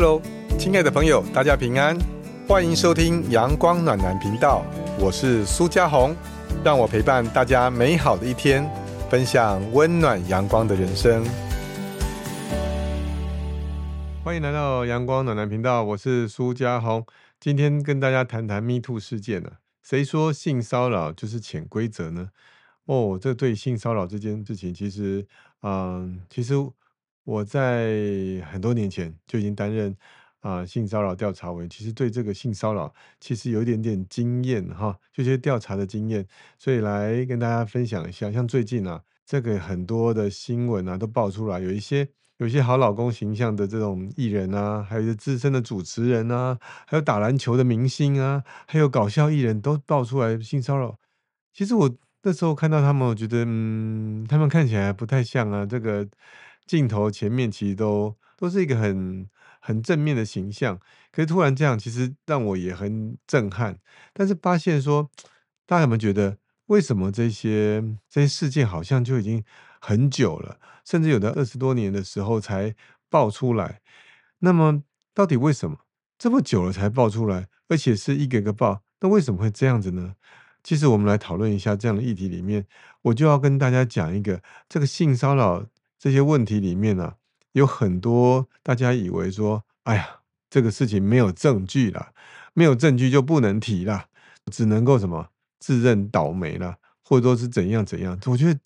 Hello，亲爱的朋友，大家平安，欢迎收听阳光暖男频道，我是苏家红，让我陪伴大家美好的一天，分享温暖阳光的人生。欢迎来到阳光暖男频道，我是苏家红，今天跟大家谈谈 Me Too 事件呢。谁说性骚扰就是潜规则呢？哦，这对性骚扰这件事情，其实，嗯，其实。我在很多年前就已经担任啊性骚扰调查委员，其实对这个性骚扰其实有一点点经验哈，就些调查的经验，所以来跟大家分享一下。像最近啊，这个很多的新闻啊都爆出来，有一些有一些好老公形象的这种艺人啊，还有一些资深的主持人啊，还有打篮球的明星啊，还有搞笑艺人都爆出来性骚扰。其实我那时候看到他们，我觉得嗯，他们看起来不太像啊，这个。镜头前面其实都都是一个很很正面的形象，可是突然这样，其实让我也很震撼。但是发现说，大家有没有觉得，为什么这些这些事件好像就已经很久了，甚至有的二十多年的时候才爆出来？那么到底为什么这么久了才爆出来，而且是一个个爆？那为什么会这样子呢？其实我们来讨论一下这样的议题里面，我就要跟大家讲一个这个性骚扰。这些问题里面呢，有很多大家以为说，哎呀，这个事情没有证据了，没有证据就不能提了，只能够什么自认倒霉了，或者说是怎样怎样。我觉得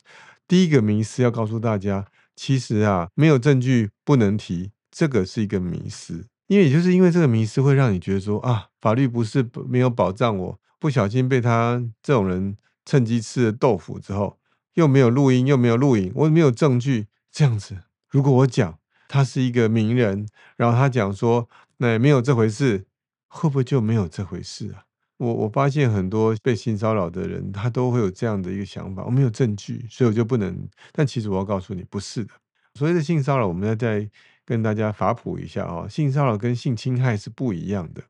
第一个迷思要告诉大家，其实啊，没有证据不能提，这个是一个迷思，因为也就是因为这个迷思会让你觉得说啊，法律不是没有保障，我不小心被他这种人趁机吃了豆腐之后，又没有录音，又没有录影，我没有证据。这样子，如果我讲他是一个名人，然后他讲说那没有这回事，会不会就没有这回事啊？我我发现很多被性骚扰的人，他都会有这样的一个想法：我没有证据，所以我就不能。但其实我要告诉你，不是的。所谓的性骚扰，我们要再跟大家法普一下哦。性骚扰跟性侵害是不一样的。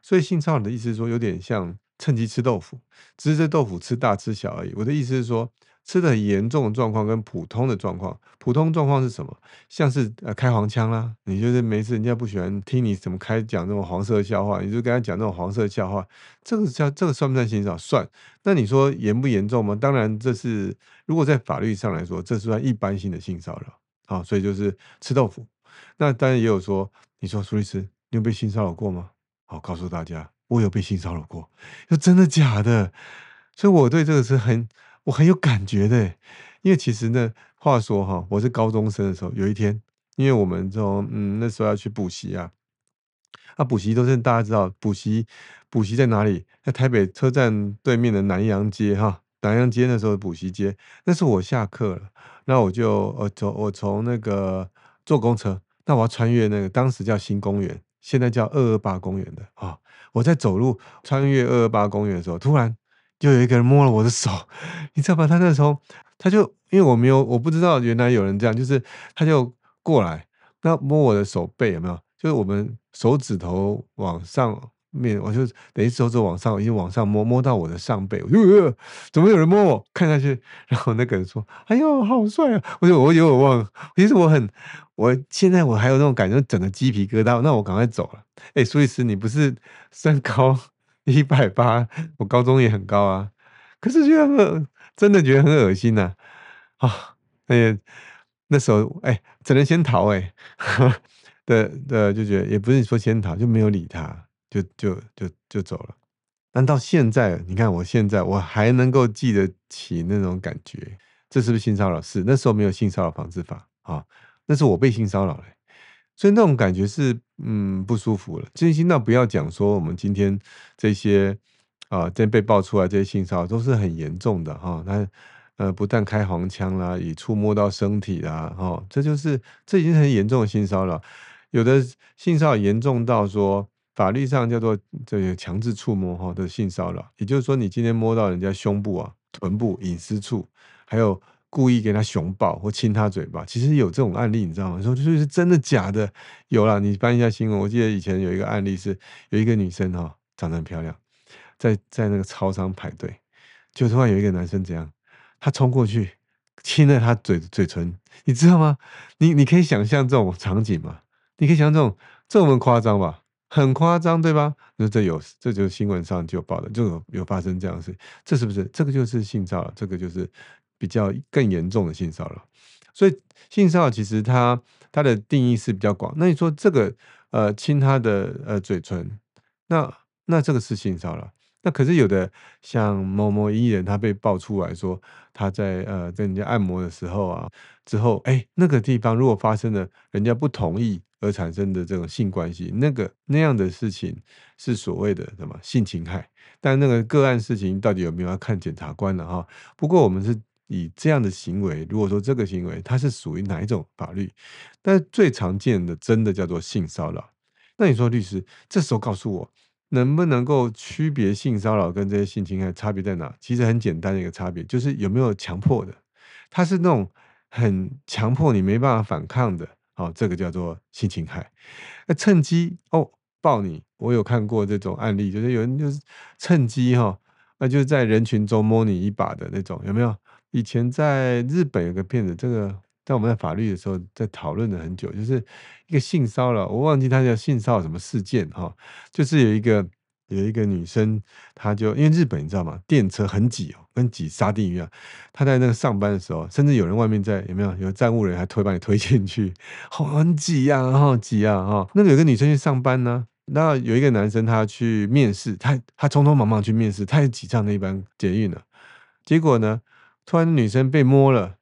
所以性骚扰的意思是说，有点像趁机吃豆腐，只是这豆腐吃大吃小而已。我的意思是说。吃的很严重的状况跟普通的状况，普通状况是什么？像是呃开黄腔啦，你就是没事，人家不喜欢听你怎么开讲那种黄色笑话，你就跟他讲那种黄色笑话，这个叫这个算不算性骚扰？算。那你说严不严重吗？当然这是如果在法律上来说，这是算一般性的性骚扰啊，所以就是吃豆腐。那当然也有说，你说苏律师，你有被性骚扰过吗？好，告诉大家，我有被性骚扰过，说真的假的？所以我对这个是很。我很有感觉的，因为其实呢，话说哈，我是高中生的时候，有一天，因为我们从嗯那时候要去补习啊，啊补习都是大家知道，补习补习在哪里？在台北车站对面的南洋街哈，南洋街那时候补习街，那是我下课了，那我就呃走，我从那个坐公车，那我要穿越那个当时叫新公园，现在叫二二八公园的啊，我在走路穿越二二八公园的时候，突然。就有一个人摸了我的手，你知道吧？他那时候他就因为我没有我不知道原来有人这样，就是他就过来，那摸我的手背有没有？就是我们手指头往上面，我就等于手指往上，已经往上摸摸到我的上背，我就怎么有人摸我？看下去，然后那个人说：“哎呦，好帅啊！”我就我有点忘了，其实我很，我现在我还有那种感觉，整个鸡皮疙瘩。那我赶快走了。哎，苏律师，你不是身高？一百八，我高中也很高啊，可是觉得真的觉得很恶心呐啊！哎，那时候哎，只能先逃哎，的的就觉得也不是说先逃，就没有理他，就就就就走了。但到现在，你看我现在我还能够记得起那种感觉，这是不是性骚扰？是那时候没有性骚扰防治法啊，那是我被性骚扰了。所以那种感觉是嗯不舒服了。真心那不要讲说我们今天这些啊，这被爆出来这些性骚扰都是很严重的哈。那呃不但开黄腔啦，也触摸到身体啦，哈，这就是这已经很严重的性骚扰。有的性骚扰严重到说法律上叫做这个强制触摸哈的性骚扰，也就是说你今天摸到人家胸部啊、臀部隐私处，还有。故意给他熊抱或亲他嘴巴，其实有这种案例，你知道吗？说就是真的假的？有了，你翻一下新闻。我记得以前有一个案例是，有一个女生哈，长得很漂亮，在在那个超商排队，就突然有一个男生怎样，他冲过去亲了她嘴嘴唇，你知道吗？你你可以想象这种场景吗？你可以想象这种这么夸张吧？很夸张，对吧？那这有，这就是新闻上就报的，就有有发生这样的事，这是不是？这个就是性骚扰，这个就是比较更严重的性骚扰。所以性骚扰其实它它的定义是比较广。那你说这个呃亲他的呃嘴唇，那那这个是性骚扰？那可是有的像某某艺人，他被爆出来说他在呃跟人家按摩的时候啊，之后哎那个地方如果发生了人家不同意。而产生的这种性关系，那个那样的事情是所谓的什么性侵害？但那个个案事情到底有没有要看检察官的哈？不过我们是以这样的行为，如果说这个行为它是属于哪一种法律？但最常见的真的叫做性骚扰。那你说律师这时候告诉我，能不能够区别性骚扰跟这些性侵害差别在哪？其实很简单的一个差别，就是有没有强迫的，它是那种很强迫你没办法反抗的。好，这个叫做性侵害。那趁机哦抱你，我有看过这种案例，就是有人就是趁机哈，那就是在人群中摸你一把的那种，有没有？以前在日本有个片子，这个在我们在法律的时候在讨论了很久，就是一个性骚扰，我忘记他叫性骚扰什么事件哈，就是有一个。有一个女生，她就因为日本你知道吗？电车很挤哦，跟挤沙丁鱼一样。她在那个上班的时候，甚至有人外面在有没有有站务人还推把你推进去，很挤呀，好挤啊哈。那个有个女生去上班呢，那有一个男生他去面试，他他匆匆忙忙去面试，他也挤上那一班捷运了。结果呢，突然女生被摸了，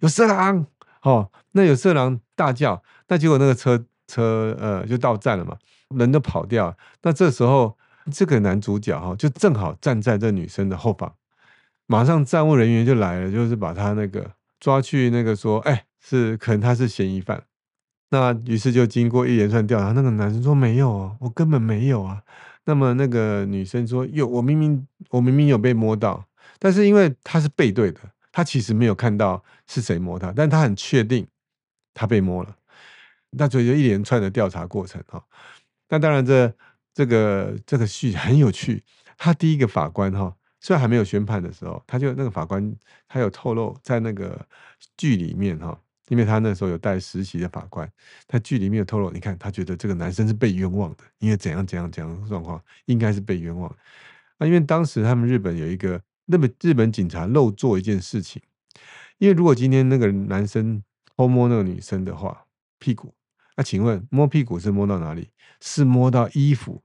有色狼哦，那有色狼大叫，那结果那个车车呃就到站了嘛，人都跑掉。那这时候。这个男主角哈，就正好站在这女生的后方，马上站务人员就来了，就是把他那个抓去那个说，哎，是可能他是嫌疑犯。那于是就经过一连串调查，那个男生说没有啊，我根本没有啊。那么那个女生说有，我明明我明明有被摸到，但是因为他是背对的，他其实没有看到是谁摸他，但他很确定他被摸了。那所以就一连串的调查过程哈。那当然这。这个这个戏很有趣。他第一个法官哈，虽然还没有宣判的时候，他就那个法官他有透露在那个剧里面哈，因为他那时候有带实习的法官，他剧里面有透露，你看他觉得这个男生是被冤枉的，因为怎样怎样怎样状况，应该是被冤枉。那因为当时他们日本有一个，那么日本警察漏做一件事情，因为如果今天那个男生偷摸那个女生的话，屁股，那请问摸屁股是摸到哪里？是摸到衣服。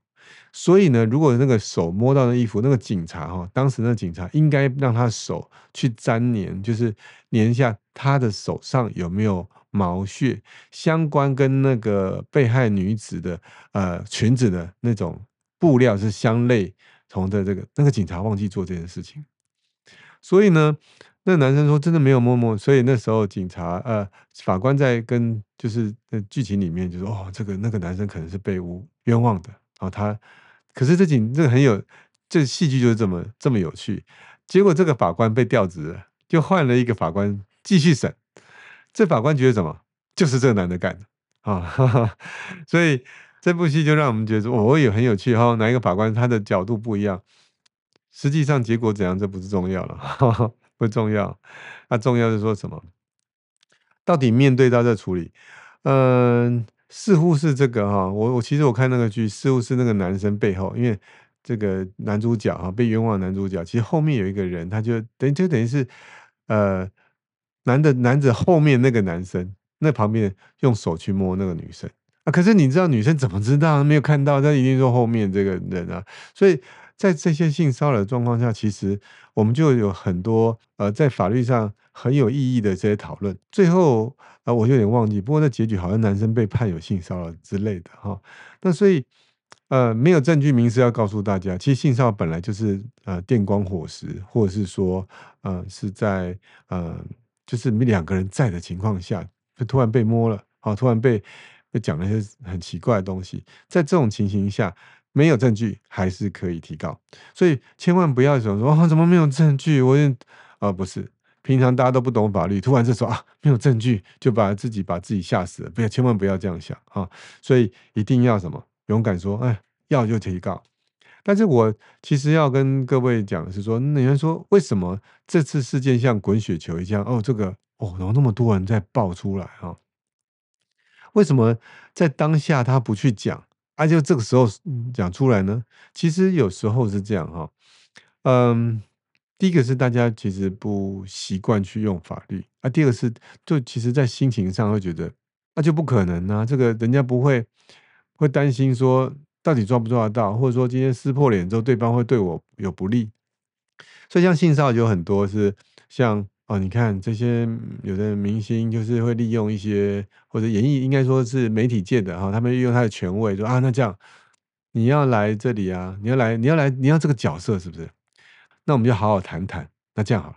所以呢，如果那个手摸到那衣服，那个警察哈，当时那警察应该让他手去粘黏，就是粘一下他的手上有没有毛屑，相关跟那个被害女子的呃裙子的那种布料是相类同的。这个那个警察忘记做这件事情，所以呢，那男生说真的没有摸摸，所以那时候警察呃法官在跟就是那剧情里面就说哦，这个那个男生可能是被诬冤枉的。然哦，他，可是这景这很有，这戏剧就是这么这么有趣。结果这个法官被调职了，就换了一个法官继续审。这法官觉得什么？就是这个男的干的啊！所以这部戏就让我们觉得，我也很有趣哈。哪一个法官他的角度不一样？实际上结果怎样，这不是重要了，不重要。那重要是说什么？到底面对到这处理，嗯。似乎是这个哈，我我其实我看那个剧，似乎是那个男生背后，因为这个男主角哈被冤枉，男主角其实后面有一个人，他就等就等于是呃男的男子后面那个男生，那旁边用手去摸那个女生啊，可是你知道女生怎么知道没有看到？那一定说后面这个人啊，所以在这些性骚扰状况下，其实我们就有很多呃在法律上很有意义的这些讨论，最后。啊，我有点忘记，不过那结局好像男生被判有性骚扰之类的哈。那所以，呃，没有证据明示要告诉大家，其实性骚扰本来就是呃电光火石，或者是说呃是在呃就是两个人在的情况下，就突然被摸了，好，突然被就讲了一些很奇怪的东西，在这种情形下，没有证据还是可以提告，所以千万不要想说啊，怎么没有证据？我啊不是。平常大家都不懂法律，突然这时候啊，没有证据就把自己把自己吓死了，不要千万不要这样想啊！所以一定要什么勇敢说，哎，要就提告。但是我其实要跟各位讲的是说，你们说为什么这次事件像滚雪球一样？哦，这个哦，有那么多人在爆出来啊！为什么在当下他不去讲，啊，就这个时候讲出来呢？其实有时候是这样哈，嗯，第一个是大家其实不习惯去用法律，啊，第二个是就其实在心情上会觉得，那就不可能啊，这个人家不会会担心说到底抓不抓得到，或者说今天撕破脸之后对方会对我有不利，所以像性骚扰有很多是像。哦，你看这些有的明星就是会利用一些或者演艺，应该说是媒体界的哈，他们利用他的权威说啊，那这样你要来这里啊，你要来，你要来，你要这个角色是不是？那我们就好好谈谈。那这样好了，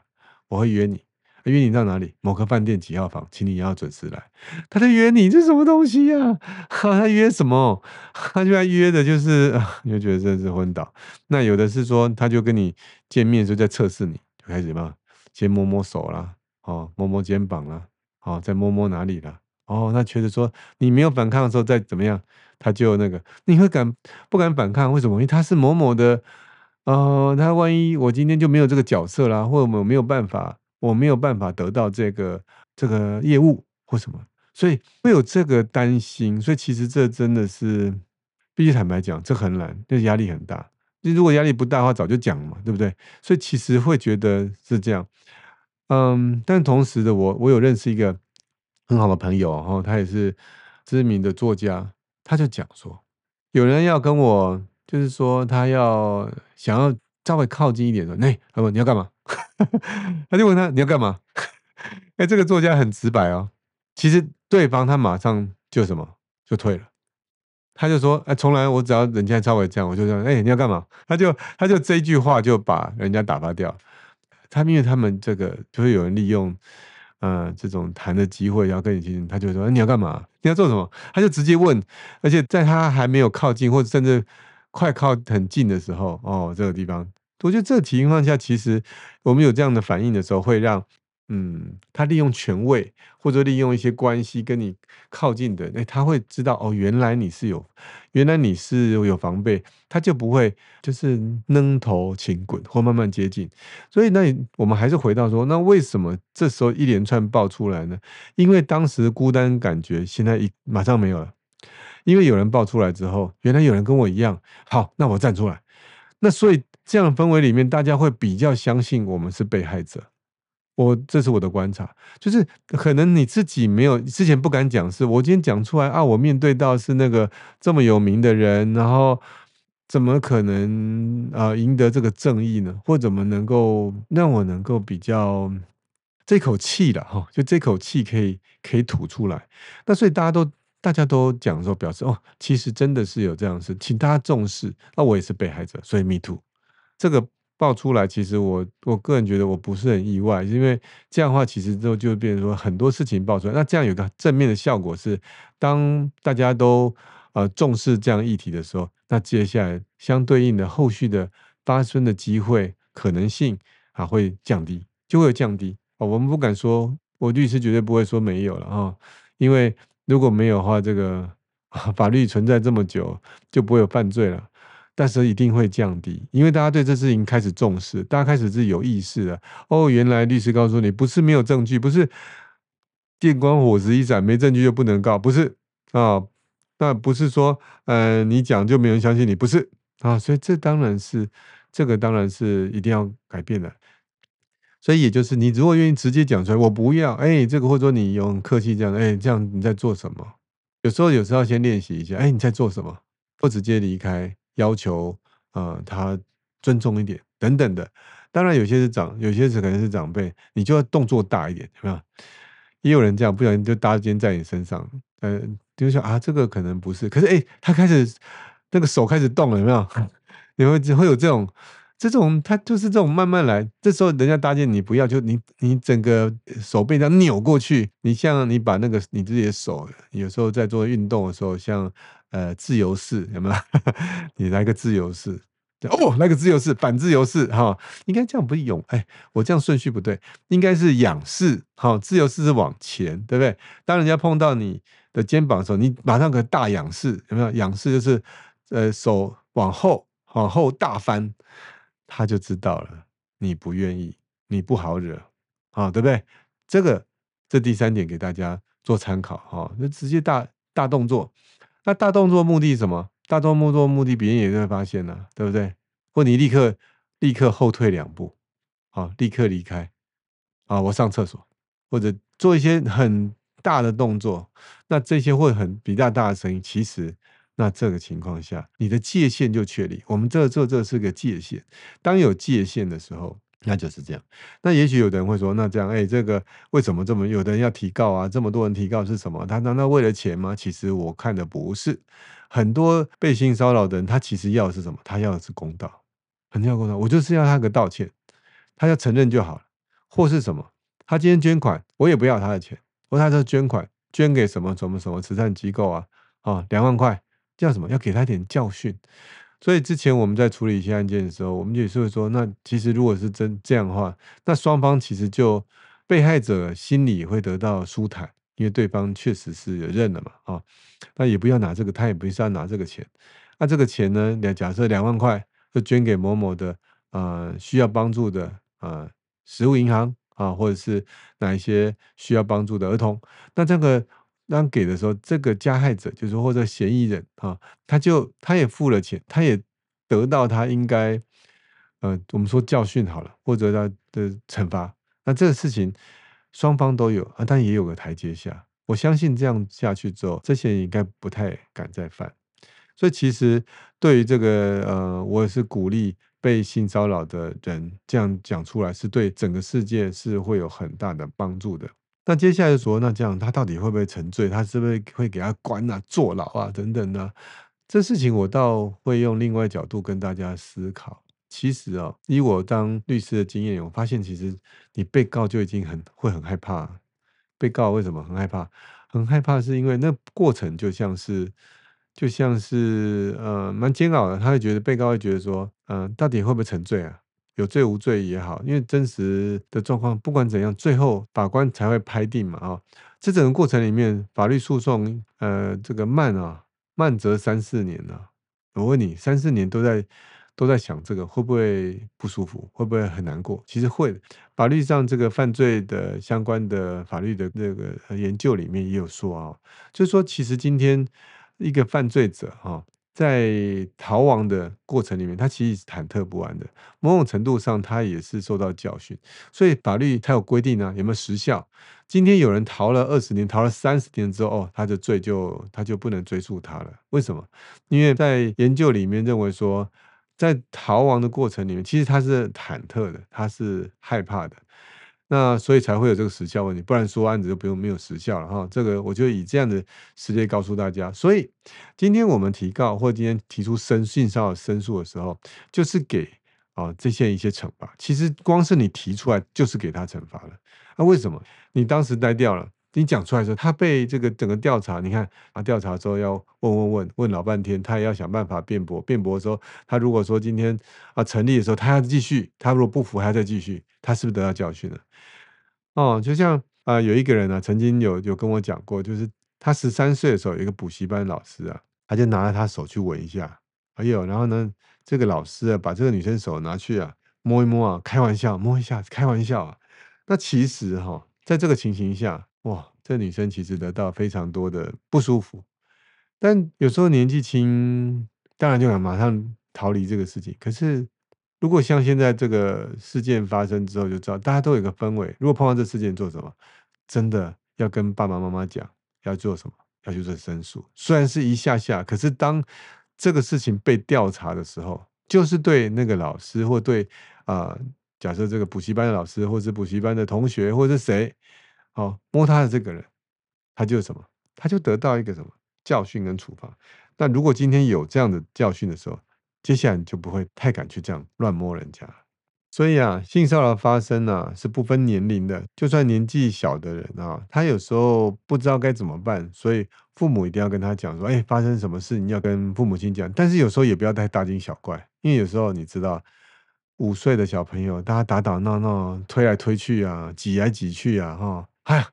我会约你，约你到哪里？某个饭店几号房，请你要准时来。他在约你，这什么东西呀？他约什么？他就在约的就是 你就觉得真是昏倒。那有的是说，他就跟你见面就在测试你，就开始什么？先摸摸手啦，哦，摸摸肩膀啦，哦，再摸摸哪里啦，哦，那觉得说你没有反抗的时候再怎么样，他就那个，你会敢不敢反抗？为什么？因为他是某某的，呃，他万一我今天就没有这个角色啦，或者我没有办法，我没有办法得到这个这个业务或什么，所以会有这个担心。所以其实这真的是，必须坦白讲，这很难，这压力很大。你如果压力不大的话，早就讲嘛，对不对？所以其实会觉得是这样，嗯，但同时的我，我有认识一个很好的朋友，哈，他也是知名的作家，他就讲说，有人要跟我，就是说他要想要稍微靠近一点的，那他问你要干嘛？他就问他你要干嘛？哎，这个作家很直白哦，其实对方他马上就什么就退了。他就说：“哎，从来我只要人家稍微这样，我就说，哎，你要干嘛？”他就他就这一句话就把人家打发掉。他因为他们这个就会有人利用，呃，这种谈的机会要跟你进他就说：“你要干嘛？你要做什么？”他就直接问，而且在他还没有靠近或者甚至快靠很近的时候，哦，这个地方，我觉得这情况下，其实我们有这样的反应的时候，会让。嗯，他利用权位或者利用一些关系跟你靠近的，哎，他会知道哦，原来你是有，原来你是有防备，他就不会就是扔头请滚或慢慢接近。所以那我们还是回到说，那为什么这时候一连串爆出来呢？因为当时孤单感觉现在一马上没有了，因为有人爆出来之后，原来有人跟我一样，好，那我站出来。那所以这样的氛围里面，大家会比较相信我们是被害者。我这是我的观察，就是可能你自己没有之前不敢讲，是我今天讲出来啊，我面对到是那个这么有名的人，然后怎么可能啊赢得这个正义呢？或怎么能够让我能够比较这口气的哈？就这口气可以可以吐出来。那所以大家都大家都讲说表示哦，其实真的是有这样事，请大家重视。那我也是被害者，所以 me too 这个。爆出来，其实我我个人觉得我不是很意外，因为这样的话，其实之后就变成说很多事情爆出来。那这样有个正面的效果是，当大家都呃重视这样议题的时候，那接下来相对应的后续的发生的机会可能性啊会降低，就会降低哦。我们不敢说，我律师绝对不会说没有了啊，因为如果没有的话，这个 法律存在这么久，就不会有犯罪了。但是一定会降低，因为大家对这事情开始重视，大家开始是有意识的。哦，原来律师告诉你，不是没有证据，不是电光火石一闪，没证据就不能告，不是啊？那不是说，呃，你讲就没人相信你，不是啊？所以这当然是，这个当然是一定要改变的。所以也就是，你如果愿意直接讲出来，我不要，哎，这个或者说你用客气这样，哎，这样你在做什么？有时候有时候先练习一下，哎，你在做什么？不直接离开。要求，呃，他尊重一点，等等的。当然，有些是长，有些是可能是长辈，你就要动作大一点，有没有？也有人这样，不小心就搭肩在你身上，呃，就说啊，这个可能不是。可是，哎，他开始那个手开始动了，有没有？你会会有这种，这种他就是这种慢慢来。这时候人家搭肩，你不要，就你你整个手背这样扭过去，你像你把那个你自己的手，有时候在做运动的时候，像。呃，自由式有没有？你来个自由式，哦，来个自由式，反自由式，哈，应该这样不是勇？哎，我这样顺序不对，应该是仰视，好，自由式是往前，对不对？当人家碰到你的肩膀的时候，你马上个大仰视，有没有？仰视就是呃，手往后，往后大翻，他就知道了，你不愿意，你不好惹，啊，对不对？这个这第三点给大家做参考，哈，那直接大。大动作。那大动作目的是什么？大动作目的别人也会发现呢，对不对？或你立刻立刻后退两步，好，立刻离开，啊，我上厕所，或者做一些很大的动作，那这些会很比较大的声音。其实，那这个情况下，你的界限就确立。我们这这这是个界限。当有界限的时候，那就是这样。那也许有的人会说，那这样，哎，这个为什么这么？有的人要提告啊，这么多人提告是什么？他难道为了钱吗？其实我看的不是。很多被性骚扰的人，他其实要的是什么？他要的是公道，很要公道。我就是要他个道歉，他要承认就好了，或是什么？他今天捐款，我也不要他的钱，我他说捐款，捐给什么什么什么慈善机构啊？啊，两万块，叫什么？要给他一点教训。所以之前我们在处理一些案件的时候，我们也是会说，那其实如果是真这样的话，那双方其实就被害者心里会得到舒坦。因为对方确实是认了嘛，啊，那也不要拿这个，他也不是要拿这个钱。那这个钱呢，两假设两万块，就捐给某某的呃需要帮助的呃食物银行啊，或者是哪一些需要帮助的儿童。那这个当给的时候，这个加害者就是或者嫌疑人啊，他就他也付了钱，他也得到他应该呃我们说教训好了，或者他的惩罚。那这个事情。双方都有啊，但也有个台阶下。我相信这样下去之后，这些人应该不太敢再犯。所以其实对于这个呃，我也是鼓励被性骚扰的人这样讲出来，是对整个世界是会有很大的帮助的。那接下来说，那这样他到底会不会沉罪？他是不是会给他关啊、坐牢啊等等呢？这事情我倒会用另外角度跟大家思考。其实啊，以我当律师的经验，我发现其实你被告就已经很会很害怕。被告为什么很害怕？很害怕是因为那过程就像是就像是呃蛮煎熬的。他会觉得被告会觉得说，嗯，到底会不会沉罪啊？有罪无罪也好，因为真实的状况不管怎样，最后法官才会拍定嘛。啊，这整个过程里面，法律诉讼呃这个慢啊，慢则三四年呢。我问你，三四年都在。都在想这个会不会不舒服，会不会很难过？其实会的。法律上这个犯罪的相关的法律的那个研究里面也有说啊，就是说其实今天一个犯罪者哈，在逃亡的过程里面，他其实是忐忑不安的。某种程度上，他也是受到教训，所以法律它有规定呢，有没有时效？今天有人逃了二十年，逃了三十年之后，哦，他的罪就他就不能追溯他了。为什么？因为在研究里面认为说。在逃亡的过程里面，其实他是忐忑的，他是害怕的，那所以才会有这个时效问题，不然说案子就不用没有时效了哈。这个我就以这样的时间告诉大家。所以今天我们提告或今天提出申性骚扰申诉的时候，就是给啊这些一些惩罚。其实光是你提出来，就是给他惩罚了。那为什么你当时呆掉了？你讲出来的时候，他被这个整个调查，你看啊，调查之后要问问问问老半天，他也要想办法辩驳。辩驳的时候，他如果说今天啊成立的时候，他要继续，他如果不服，还要再继续，他是不是得到教训了？哦，就像啊，有一个人呢，曾经有有跟我讲过，就是他十三岁的时候，有一个补习班老师啊，他就拿着他手去闻一下，哎呦，然后呢，这个老师啊，把这个女生手拿去啊摸一摸啊，开玩笑摸一下，开玩笑啊。那其实哈，在这个情形下。哇，这女生其实得到非常多的不舒服，但有时候年纪轻，当然就想马上逃离这个事情。可是，如果像现在这个事件发生之后，就知道大家都有一个氛围。如果碰到这事件做什么，真的要跟爸爸妈妈讲要做什么，要去做申诉。虽然是一下下，可是当这个事情被调查的时候，就是对那个老师或对啊，假设这个补习班的老师，或是补习班的同学，或是谁。好摸他的这个人，他就什么？他就得到一个什么教训跟处罚。那如果今天有这样的教训的时候，接下来你就不会太敢去这样乱摸人家。所以啊，性骚扰发生啊是不分年龄的，就算年纪小的人啊，他有时候不知道该怎么办，所以父母一定要跟他讲说：“哎，发生什么事你要跟父母亲讲。”但是有时候也不要太大惊小怪，因为有时候你知道。五岁的小朋友，大家打打闹闹，推来推去啊，挤来挤去啊，哈，哎呀，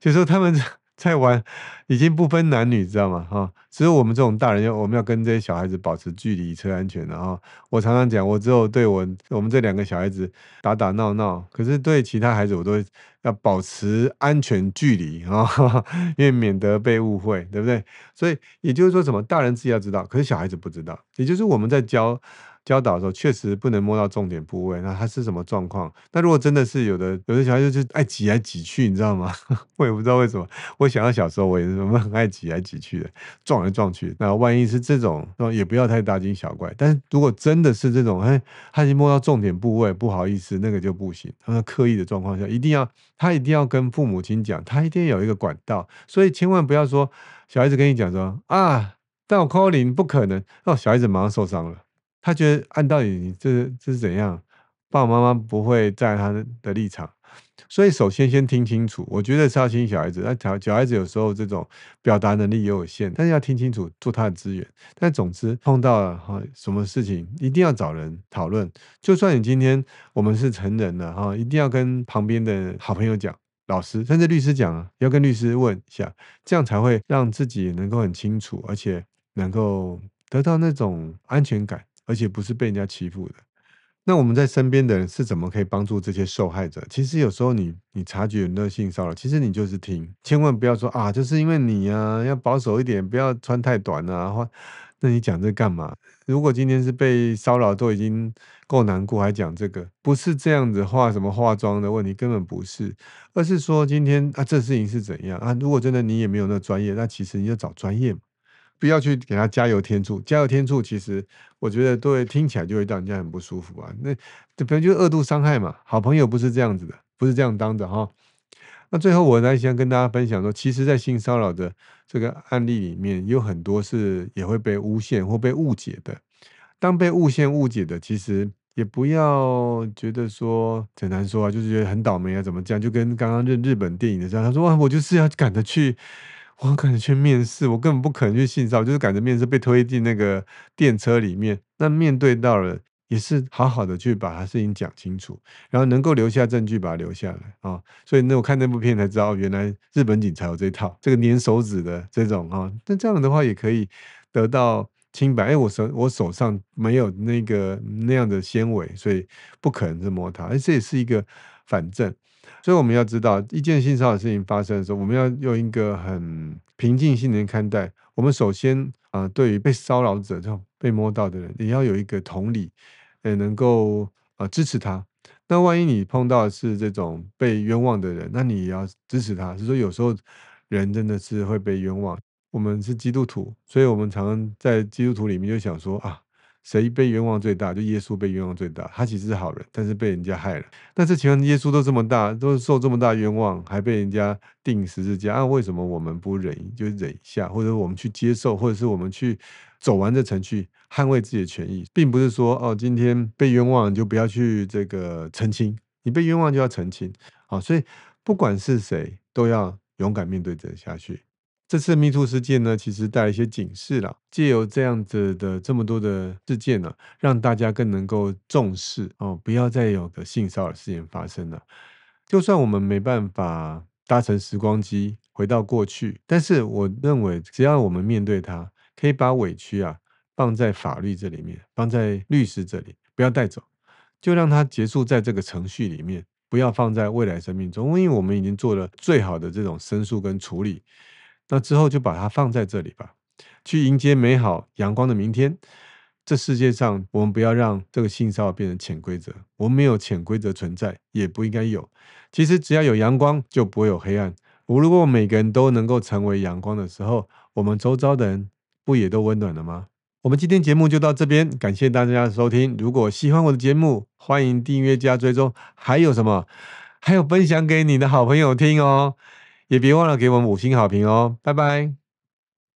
就说他们 在玩，已经不分男女，知道吗？哈，只有我们这种大人要，我们要跟这些小孩子保持距离，车安全的哈。我常常讲，我只有对我我们这两个小孩子打打闹闹，可是对其他孩子，我都要保持安全距离啊，因为免得被误会，对不对？所以也就是说，什么大人自己要知道，可是小孩子不知道，也就是我们在教。教导的时候确实不能摸到重点部位，那他是什么状况？那如果真的是有的，有的小孩就就爱挤来挤去，你知道吗？我也不知道为什么。我想到小时候我也是，我们很爱挤来挤去的，撞来撞去。那万一是这种，也不要太大惊小怪。但是如果真的是这种，哎，他已经摸到重点部位，不好意思，那个就不行。他刻意的状况下，一定要他一定要跟父母亲讲，他一定有一个管道。所以千万不要说小孩子跟你讲说啊，但我 call 零不可能哦，小孩子马上受伤了。他觉得按道理，你这这是怎样？爸爸妈妈不会在他的立场，所以首先先听清楚。我觉得是要听小孩子，那小小孩子有时候这种表达能力也有限，但是要听清楚，做他的资源。但总之碰到了哈什么事情，一定要找人讨论。就算你今天我们是成人了哈，一定要跟旁边的好朋友讲、老师甚至律师讲啊，要跟律师问一下，这样才会让自己能够很清楚，而且能够得到那种安全感。而且不是被人家欺负的，那我们在身边的人是怎么可以帮助这些受害者？其实有时候你你察觉有那性骚扰，其实你就是听，千万不要说啊，就是因为你呀，要保守一点，不要穿太短啊，或那你讲这干嘛？如果今天是被骚扰都已经够难过，还讲这个，不是这样子化什么化妆的问题，根本不是，而是说今天啊，这事情是怎样啊？如果真的你也没有那专业，那其实你就找专业嘛。不要去给他加油添醋，加油添醋其实我觉得对听起来就会让人家很不舒服啊。那这本来就是二度伤害嘛。好朋友不是这样子的，不是这样当的哈。那最后我来想跟大家分享说，其实，在性骚扰的这个案例里面，有很多是也会被诬陷或被误解的。当被诬陷误解的，其实也不要觉得说很难说啊，就是觉得很倒霉啊，怎么这样？就跟刚刚日日本电影的时候，他说哇，我就是要赶着去。我赶着去面试，我根本不可能去性骚扰，就是赶着面试被推进那个电车里面。那面对到了，也是好好的去把他事情讲清楚，然后能够留下证据把它留下来啊。所以那我看那部片才知道，原来日本警察有这套，这个粘手指的这种啊。那这样的话也可以得到清白。哎，我手我手上没有那个那样的纤维，所以不可能是摸他。而这也是一个反证。所以我们要知道，一件性骚扰事情发生的时候，我们要用一个很平静心的看待。我们首先啊，对于被骚扰者、这种被摸到的人，也要有一个同理，也能够啊支持他。那万一你碰到是这种被冤枉的人，那你也要支持他。是说有时候人真的是会被冤枉。我们是基督徒，所以我们常常在基督徒里面就想说啊。谁被冤枉最大？就耶稣被冤枉最大。他其实是好人，但是被人家害了。那这请问，耶稣都这么大，都受这么大冤枉，还被人家钉十字架，那为什么我们不忍，就忍一下，或者我们去接受，或者是我们去走完这程序，捍卫自己的权益，并不是说哦，今天被冤枉就不要去这个澄清，你被冤枉就要澄清。好，所以不管是谁，都要勇敢面对这下去。这次迷途事件呢，其实带一些警示了。借由这样子的这么多的事件呢，让大家更能够重视哦，不要再有个性骚扰事件发生了。就算我们没办法搭乘时光机回到过去，但是我认为，只要我们面对它，可以把委屈啊放在法律这里面，放在律师这里，不要带走，就让它结束在这个程序里面，不要放在未来生命中，因为我们已经做了最好的这种申诉跟处理。那之后就把它放在这里吧，去迎接美好阳光的明天。这世界上，我们不要让这个性骚扰变成潜规则。我们没有潜规则存在，也不应该有。其实只要有阳光，就不会有黑暗。我如果每个人都能够成为阳光的时候，我们周遭的人不也都温暖了吗？我们今天节目就到这边，感谢大家的收听。如果喜欢我的节目，欢迎订阅加追踪。还有什么？还有分享给你的好朋友听哦。也别忘了给我们五星好评哦，拜拜。